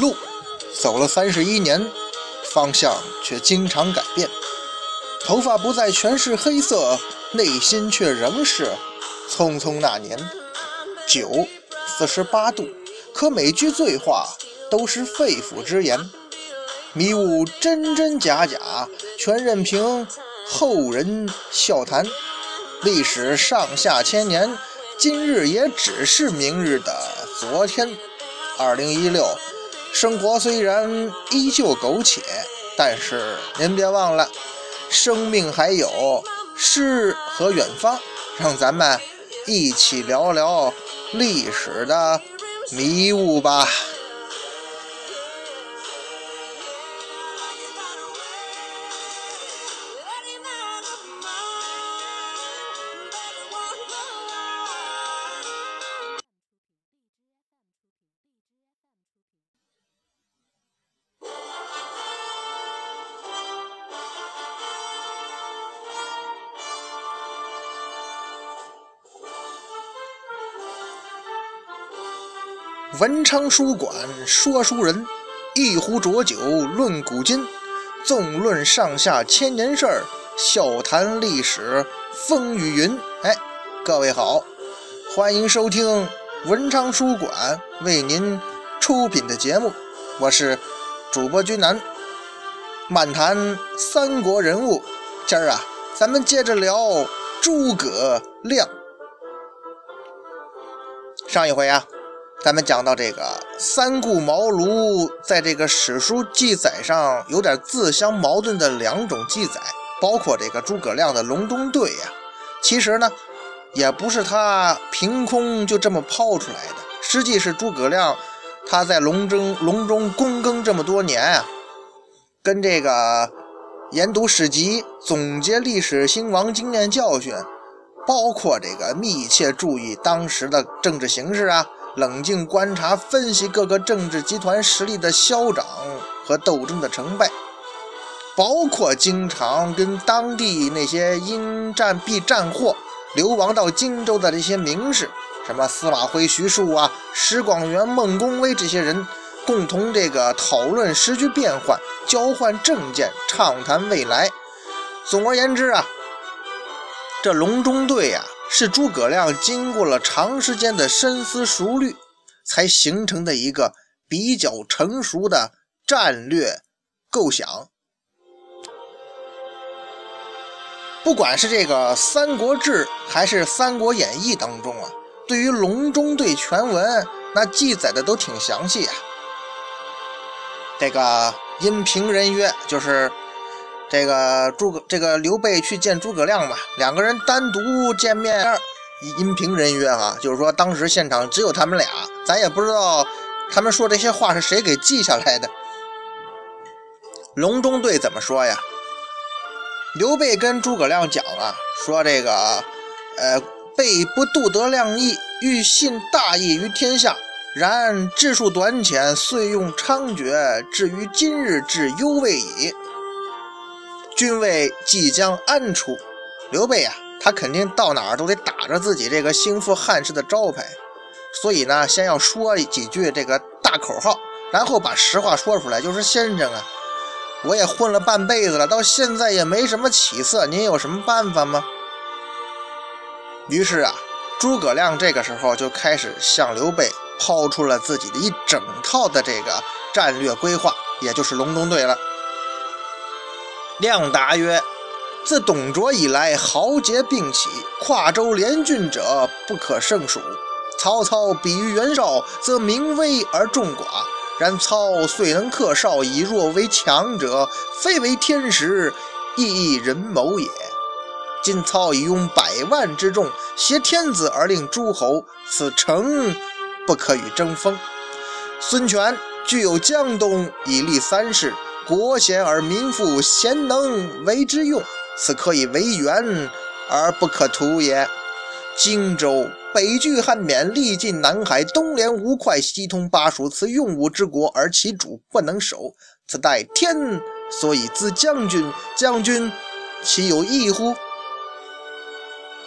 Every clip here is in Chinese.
路走了三十一年，方向却经常改变。头发不再全是黑色，内心却仍是匆匆那年。酒四十八度，可每句醉话都是肺腑之言。迷雾真真假假，全任凭后人笑谈。历史上下千年，今日也只是明日的昨天。二零一六。生活虽然依旧苟且，但是您别忘了，生命还有诗和远方。让咱们一起聊聊历史的迷雾吧。文昌书馆说书人，一壶浊酒论古今，纵论上下千年事儿，笑谈历史风雨云。哎，各位好，欢迎收听文昌书馆为您出品的节目，我是主播君南，漫谈三国人物。今儿啊，咱们接着聊诸葛亮。上一回啊。咱们讲到这个三顾茅庐，在这个史书记载上有点自相矛盾的两种记载，包括这个诸葛亮的隆中对呀，其实呢，也不是他凭空就这么抛出来的，实际是诸葛亮他在隆中隆中躬耕这么多年啊，跟这个研读史籍、总结历史兴亡经验教训，包括这个密切注意当时的政治形势啊。冷静观察、分析各个政治集团实力的消长和斗争的成败，包括经常跟当地那些因战必战祸流亡到荆州的这些名士，什么司马徽、徐庶啊、石广元、孟公威这些人，共同这个讨论时局变幻，交换政见，畅谈未来。总而言之啊，这隆中对呀。是诸葛亮经过了长时间的深思熟虑，才形成的一个比较成熟的战略构想。不管是这个《三国志》还是《三国演义》当中啊，对于隆中对全文那记载的都挺详细啊。这个因平人曰，就是。这个诸葛，这个刘备去见诸葛亮嘛，两个人单独见面，阴平人约啊，就是说当时现场只有他们俩，咱也不知道他们说这些话是谁给记下来的。隆中对怎么说呀？刘备跟诸葛亮讲啊，说这个，呃，备不度得亮义，欲信大义于天下，然智术短浅，遂用猖獗，至于今日，之忧未已。军位即将安处，刘备呀，他肯定到哪儿都得打着自己这个兴复汉室的招牌，所以呢，先要说几句这个大口号，然后把实话说出来，就是先生啊，我也混了半辈子了，到现在也没什么起色，您有什么办法吗？于是啊，诸葛亮这个时候就开始向刘备抛出了自己的一整套的这个战略规划，也就是隆中对了。亮答曰：“自董卓以来，豪杰并起，跨州联郡者不可胜数。曹操比于袁绍，则名威而众寡。然操虽能克绍，以弱为强者，非为天时，亦人谋也。今操已用百万之众，挟天子而令诸侯，此诚不可与争锋。孙权具有江东，以立三世。”国贤而民富，贤能为之用，此可以为援而不可图也。荆州北据汉沔，历尽南海，东连吴会，西通巴蜀，此用武之国，而其主不能守，此待天所以资将军。将军岂有异乎？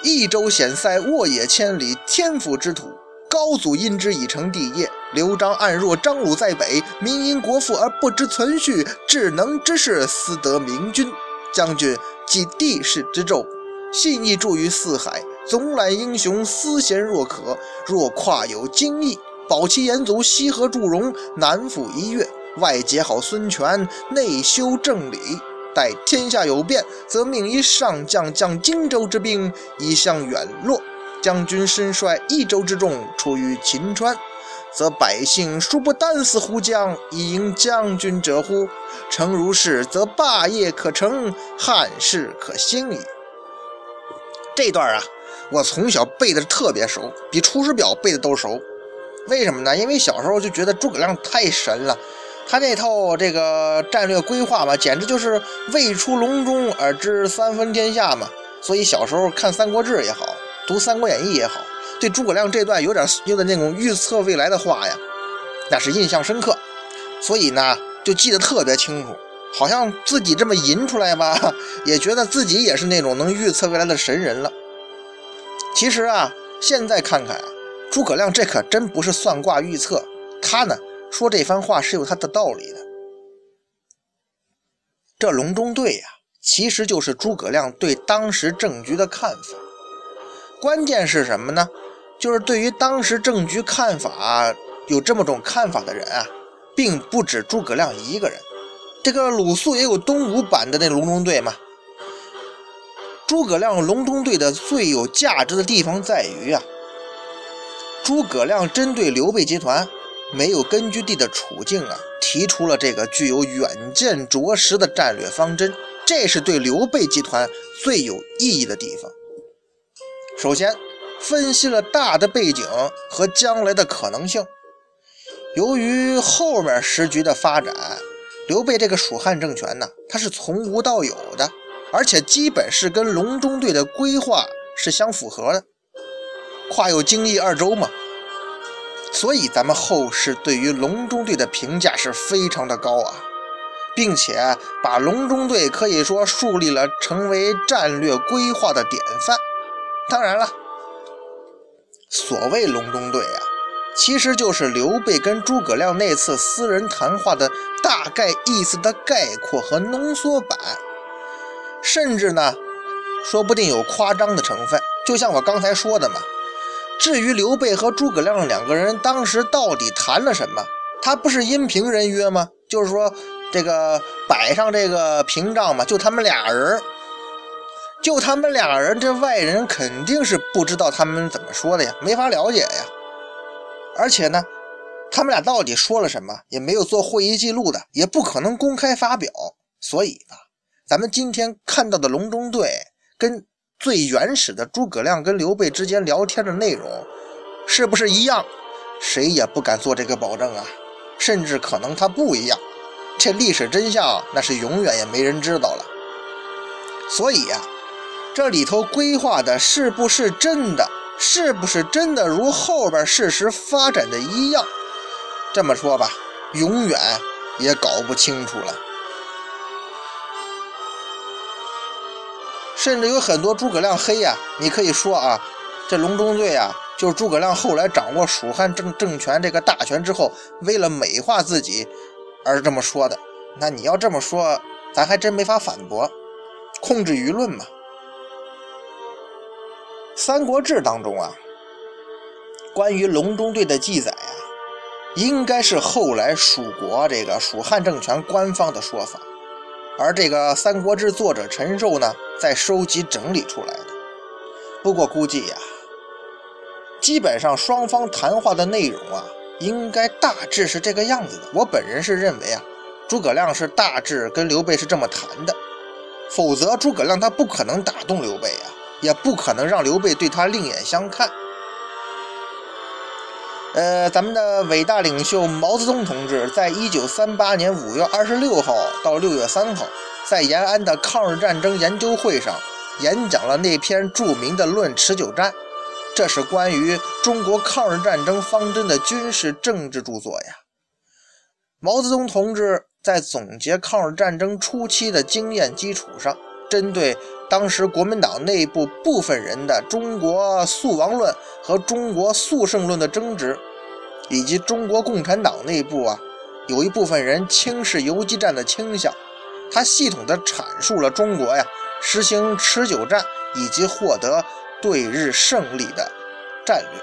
益州险塞，沃野千里，天府之土。高祖因之以成帝业，刘璋暗弱，张鲁在北，民因国富而不知存续，智能之士思得明君。将军即帝室之胄，细腻著于四海，总揽英雄，思贤若渴。若跨有荆益，保其延祖，西河祝融，南抚夷越，外结好孙权，内修正理。待天下有变，则命一上将将荆州之兵，以向远洛。将军身率益州之众出于秦川，则百姓殊不单死乎将以迎将军者乎？诚如是，则霸业可成，汉室可兴矣。这段啊，我从小背的特别熟，比《出师表》背的都熟。为什么呢？因为小时候就觉得诸葛亮太神了，他那套这个战略规划嘛，简直就是未出笼中而知三分天下嘛。所以小时候看《三国志》也好。读《三国演义》也好，对诸葛亮这段有点有点那种预测未来的话呀，那是印象深刻，所以呢就记得特别清楚，好像自己这么吟出来吧，也觉得自己也是那种能预测未来的神人了。其实啊，现在看看啊，诸葛亮这可真不是算卦预测，他呢说这番话是有他的道理的。这隆中对呀，其实就是诸葛亮对当时政局的看法。关键是什么呢？就是对于当时政局看法有这么种看法的人啊，并不止诸葛亮一个人。这个鲁肃也有东吴版的那隆中对嘛。诸葛亮隆中对的最有价值的地方在于啊，诸葛亮针对刘备集团没有根据地的处境啊，提出了这个具有远见卓识的战略方针，这是对刘备集团最有意义的地方。首先，分析了大的背景和将来的可能性。由于后面时局的发展，刘备这个蜀汉政权呢，它是从无到有的，而且基本是跟隆中对的规划是相符合的，跨有荆益二州嘛。所以咱们后世对于隆中对的评价是非常的高啊，并且把隆中对可以说树立了成为战略规划的典范。当然了，所谓隆中对啊，其实就是刘备跟诸葛亮那次私人谈话的大概意思的概括和浓缩版，甚至呢，说不定有夸张的成分。就像我刚才说的嘛，至于刘备和诸葛亮两个人当时到底谈了什么，他不是阴平人约吗？就是说这个摆上这个屏障嘛，就他们俩人。就他们俩人，这外人肯定是不知道他们怎么说的呀，没法了解呀。而且呢，他们俩到底说了什么，也没有做会议记录的，也不可能公开发表。所以呢，咱们今天看到的隆中对，跟最原始的诸葛亮跟刘备之间聊天的内容，是不是一样？谁也不敢做这个保证啊。甚至可能他不一样。这历史真相，那是永远也没人知道了。所以呀。这里头规划的是不是真的？是不是真的如后边事实发展的一样？这么说吧，永远也搞不清楚了。甚至有很多诸葛亮黑呀，你可以说啊，这隆中对啊，就是诸葛亮后来掌握蜀汉政政权这个大权之后，为了美化自己而这么说的。那你要这么说，咱还真没法反驳，控制舆论嘛。《三国志》当中啊，关于隆中对的记载啊，应该是后来蜀国这个蜀汉政权官方的说法，而这个《三国志》作者陈寿呢，在收集整理出来的。不过估计呀，基本上双方谈话的内容啊，应该大致是这个样子的。我本人是认为啊，诸葛亮是大致跟刘备是这么谈的，否则诸葛亮他不可能打动刘备啊。也不可能让刘备对他另眼相看。呃，咱们的伟大领袖毛泽东同志，在一九三八年五月二十六号到六月三号，在延安的抗日战争研究会上演讲了那篇著名的《论持久战》，这是关于中国抗日战争方针的军事政治著作呀。毛泽东同志在总结抗日战争初期的经验基础上。针对当时国民党内部部分人的中国速亡论和中国速胜论的争执，以及中国共产党内部啊有一部分人轻视游击战的倾向，他系统的阐述了中国呀实行持久战以及获得对日胜利的战略。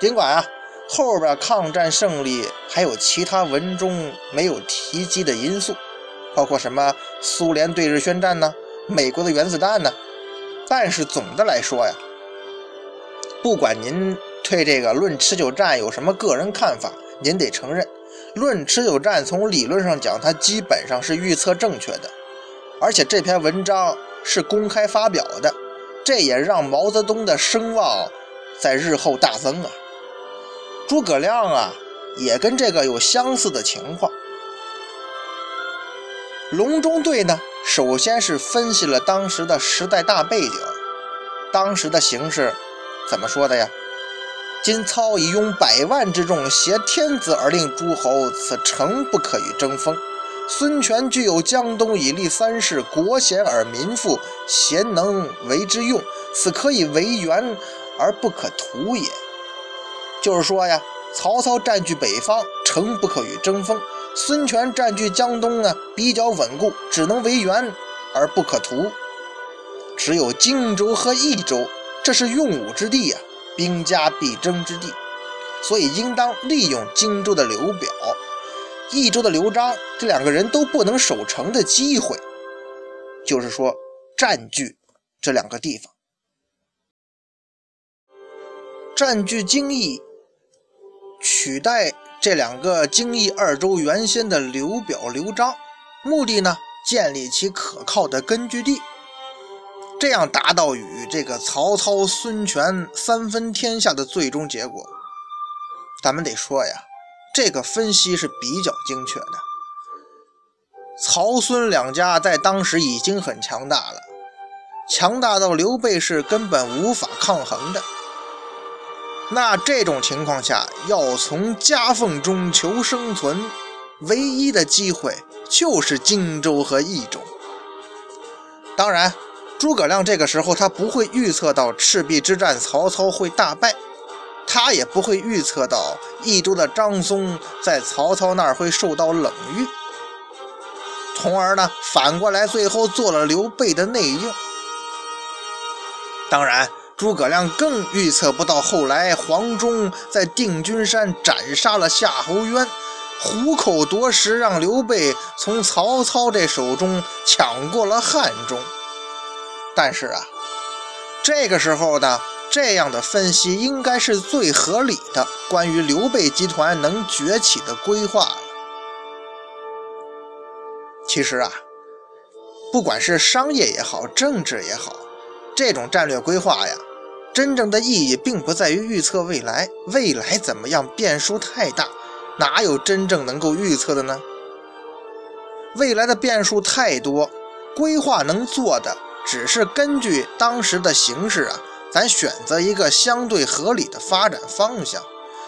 尽管啊。后边抗战胜利还有其他文中没有提及的因素，包括什么苏联对日宣战呢？美国的原子弹呢？但是总的来说呀，不管您对这个论持久战有什么个人看法，您得承认，论持久战从理论上讲，它基本上是预测正确的，而且这篇文章是公开发表的，这也让毛泽东的声望在日后大增啊。诸葛亮啊，也跟这个有相似的情况。隆中对呢，首先是分析了当时的时代大背景，当时的形势怎么说的呀？今操以拥百万之众，挟天子而令诸侯，此诚不可与争锋。孙权具有江东以立三世，国贤而民富，贤能为之用，此可以为援而不可图也。就是说呀，曹操占据北方，诚不可与争锋；孙权占据江东呢，比较稳固，只能为援而不可图。只有荆州和益州，这是用武之地呀，兵家必争之地，所以应当利用荆州的刘表、益州的刘璋这两个人都不能守城的机会，就是说占据这两个地方，占据荆益。取代这两个荆益二州原先的刘表、刘璋，目的呢，建立起可靠的根据地，这样达到与这个曹操、孙权三分天下的最终结果。咱们得说呀，这个分析是比较精确的。曹孙两家在当时已经很强大了，强大到刘备是根本无法抗衡的。那这种情况下，要从夹缝中求生存，唯一的机会就是荆州和益州。当然，诸葛亮这个时候他不会预测到赤壁之战曹操会大败，他也不会预测到益州的张松在曹操那儿会受到冷遇，从而呢，反过来最后做了刘备的内应。当然。诸葛亮更预测不到，后来黄忠在定军山斩杀了夏侯渊，虎口夺食，让刘备从曹操这手中抢过了汉中。但是啊，这个时候呢，这样的分析应该是最合理的，关于刘备集团能崛起的规划了。其实啊，不管是商业也好，政治也好，这种战略规划呀。真正的意义并不在于预测未来，未来怎么样变数太大，哪有真正能够预测的呢？未来的变数太多，规划能做的只是根据当时的形势啊，咱选择一个相对合理的发展方向。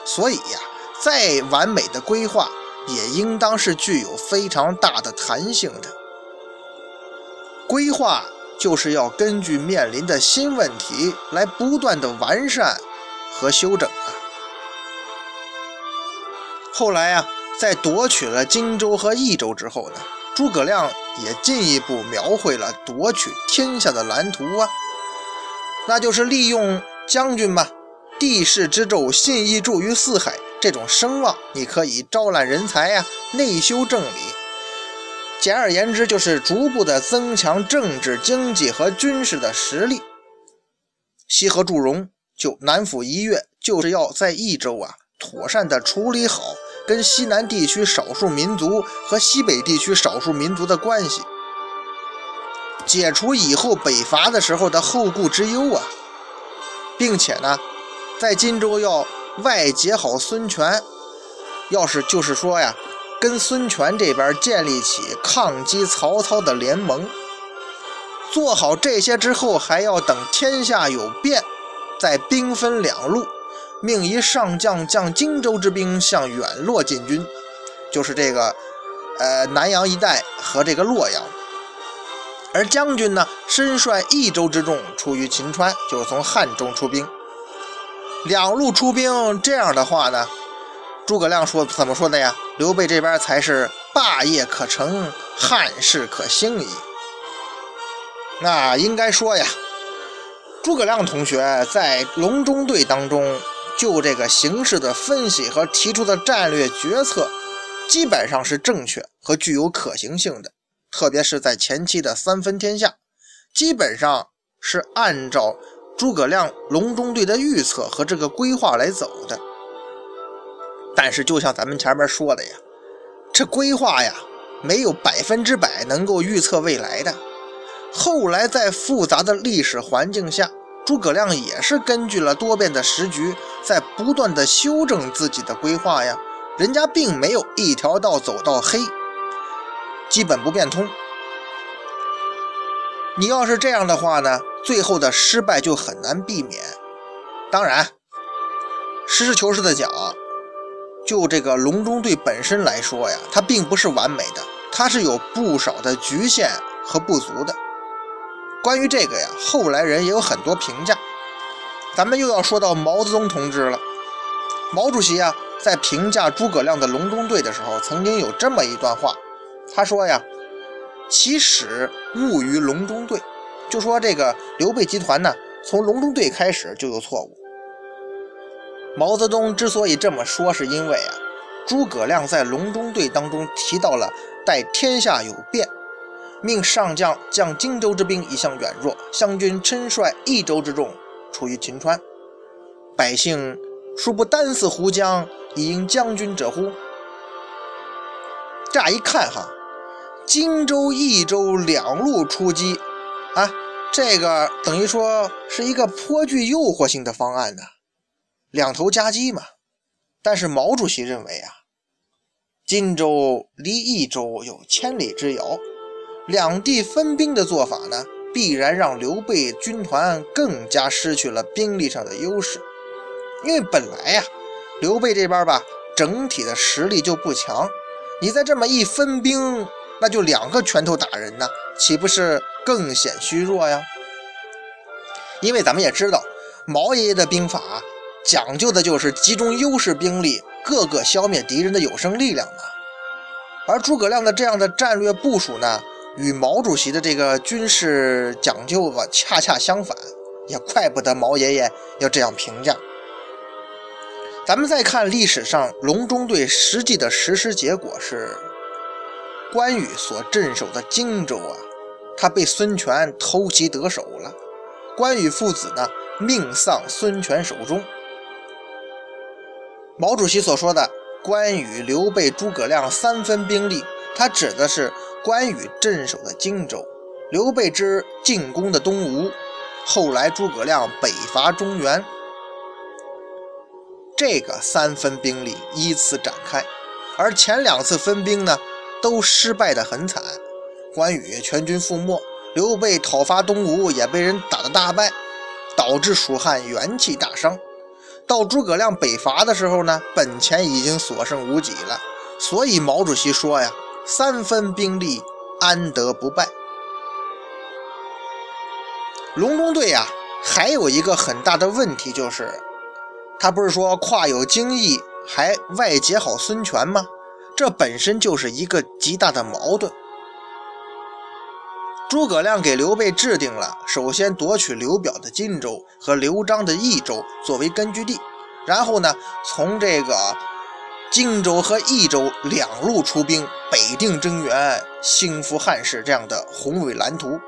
所以呀，再完美的规划也应当是具有非常大的弹性的规划。就是要根据面临的新问题来不断的完善和修整啊。后来啊，在夺取了荆州和益州之后呢，诸葛亮也进一步描绘了夺取天下的蓝图啊，那就是利用将军吧，地势之胄，信义著于四海这种声望，你可以招揽人才呀，内修政理。简而言之，就是逐步的增强政治、经济和军事的实力。西河祝融就南府一越，就是要在益州啊，妥善的处理好跟西南地区少数民族和西北地区少数民族的关系，解除以后北伐的时候的后顾之忧啊，并且呢，在荆州要外结好孙权，要是就是说呀。跟孙权这边建立起抗击曹操的联盟，做好这些之后，还要等天下有变，再兵分两路，命一上将将荆州之兵向远洛进军，就是这个，呃，南阳一带和这个洛阳。而将军呢，身率益州之众出于秦川，就是从汉中出兵。两路出兵，这样的话呢，诸葛亮说怎么说的呀？刘备这边才是霸业可成，汉室可兴矣。那应该说呀，诸葛亮同学在隆中对当中，就这个形势的分析和提出的战略决策，基本上是正确和具有可行性的。特别是在前期的三分天下，基本上是按照诸葛亮隆中对的预测和这个规划来走的。但是，就像咱们前面说的呀，这规划呀，没有百分之百能够预测未来的。后来在复杂的历史环境下，诸葛亮也是根据了多变的时局，在不断的修正自己的规划呀。人家并没有一条道走到黑。基本不变通。你要是这样的话呢，最后的失败就很难避免。当然，实事求是的讲，就这个隆中对本身来说呀，它并不是完美的，它是有不少的局限和不足的。关于这个呀，后来人也有很多评价。咱们又要说到毛泽东同志了。毛主席啊，在评价诸葛亮的隆中对的时候，曾经有这么一段话。他说呀：“其始误于隆中对，就说这个刘备集团呢，从隆中对开始就有错误。毛泽东之所以这么说，是因为啊，诸葛亮在隆中对当中提到了待天下有变，命上将将荆州之兵一向远弱，湘军称率益州之众处于秦川，百姓殊不单似胡将以应将军者乎？乍一看哈。”荆州、益州两路出击，啊，这个等于说是一个颇具诱惑性的方案呢，两头夹击嘛。但是毛主席认为啊，荆州离益州有千里之遥，两地分兵的做法呢，必然让刘备军团更加失去了兵力上的优势。因为本来呀，刘备这边吧，整体的实力就不强，你再这么一分兵。那就两个拳头打人呢，岂不是更显虚弱呀？因为咱们也知道，毛爷爷的兵法讲究的就是集中优势兵力，各个消灭敌人的有生力量嘛。而诸葛亮的这样的战略部署呢，与毛主席的这个军事讲究吧，恰恰相反。也怪不得毛爷爷要这样评价。咱们再看历史上隆中对实际的实施结果是。关羽所镇守的荆州啊，他被孙权偷袭得手了。关羽父子呢，命丧孙权手中。毛主席所说的关羽、刘备、诸葛亮三分兵力，他指的是关羽镇守的荆州，刘备之进攻的东吴，后来诸葛亮北伐中原。这个三分兵力依次展开，而前两次分兵呢？都失败得很惨，关羽全军覆没，刘备讨伐东吴也被人打得大败，导致蜀汉元气大伤。到诸葛亮北伐的时候呢，本钱已经所剩无几了。所以毛主席说呀：“三分兵力，安得不败？”隆中对呀，还有一个很大的问题就是，他不是说跨有荆益，还外结好孙权吗？这本身就是一个极大的矛盾。诸葛亮给刘备制定了，首先夺取刘表的荆州和刘璋的益州作为根据地，然后呢，从这个荆州和益州两路出兵，北定中原，兴复汉室这样的宏伟蓝图。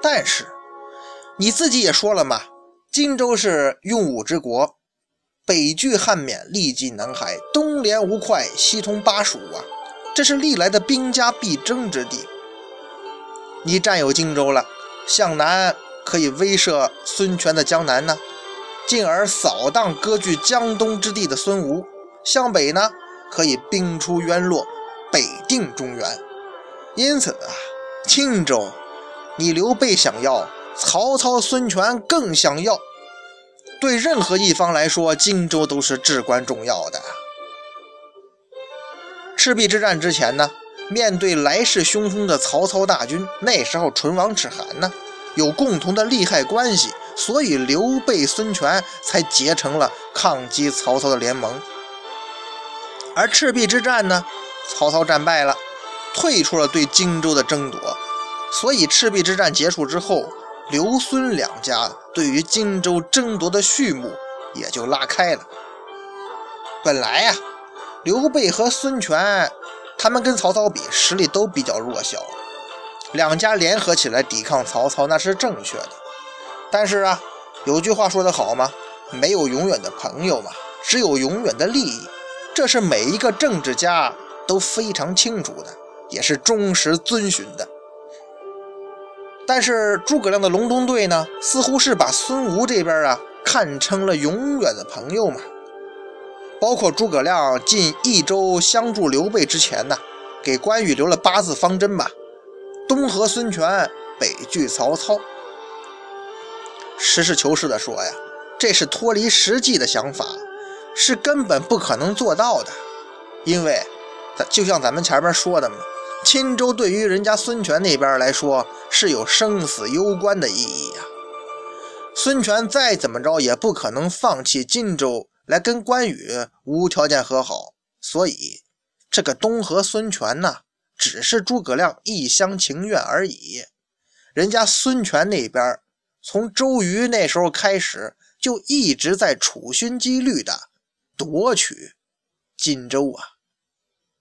但是你自己也说了嘛，荆州是用武之国。北拒汉沔，历尽南海，东连吴会，西通巴蜀啊！这是历来的兵家必争之地。你占有荆州了，向南可以威慑孙权的江南呢，进而扫荡割据江东之地的孙吴；向北呢，可以兵出渊洛，北定中原。因此啊，荆州，你刘备想要，曹操、孙权更想要。对任何一方来说，荆州都是至关重要的。赤壁之战之前呢，面对来势汹汹的曹操大军，那时候唇亡齿寒呢，有共同的利害关系，所以刘备、孙权才结成了抗击曹操的联盟。而赤壁之战呢，曹操战败了，退出了对荆州的争夺，所以赤壁之战结束之后，刘孙两家对于荆州争夺的序幕也就拉开了。本来呀，刘备和孙权。他们跟曹操比，实力都比较弱小，两家联合起来抵抗曹操那是正确的。但是啊，有句话说得好嘛，没有永远的朋友嘛，只有永远的利益。这是每一个政治家都非常清楚的，也是忠实遵循的。但是诸葛亮的隆中对呢，似乎是把孙吴这边啊看成了永远的朋友嘛。包括诸葛亮进益州相助刘备之前呢，给关羽留了八字方针吧：东和孙权，北拒曹操。实事求是的说呀，这是脱离实际的想法，是根本不可能做到的。因为，就像咱们前面说的嘛，荆州对于人家孙权那边来说是有生死攸关的意义呀。孙权再怎么着也不可能放弃荆州。来跟关羽无条件和好，所以这个东和孙权呢，只是诸葛亮一厢情愿而已。人家孙权那边从周瑜那时候开始，就一直在处心积虑的夺取荆州啊。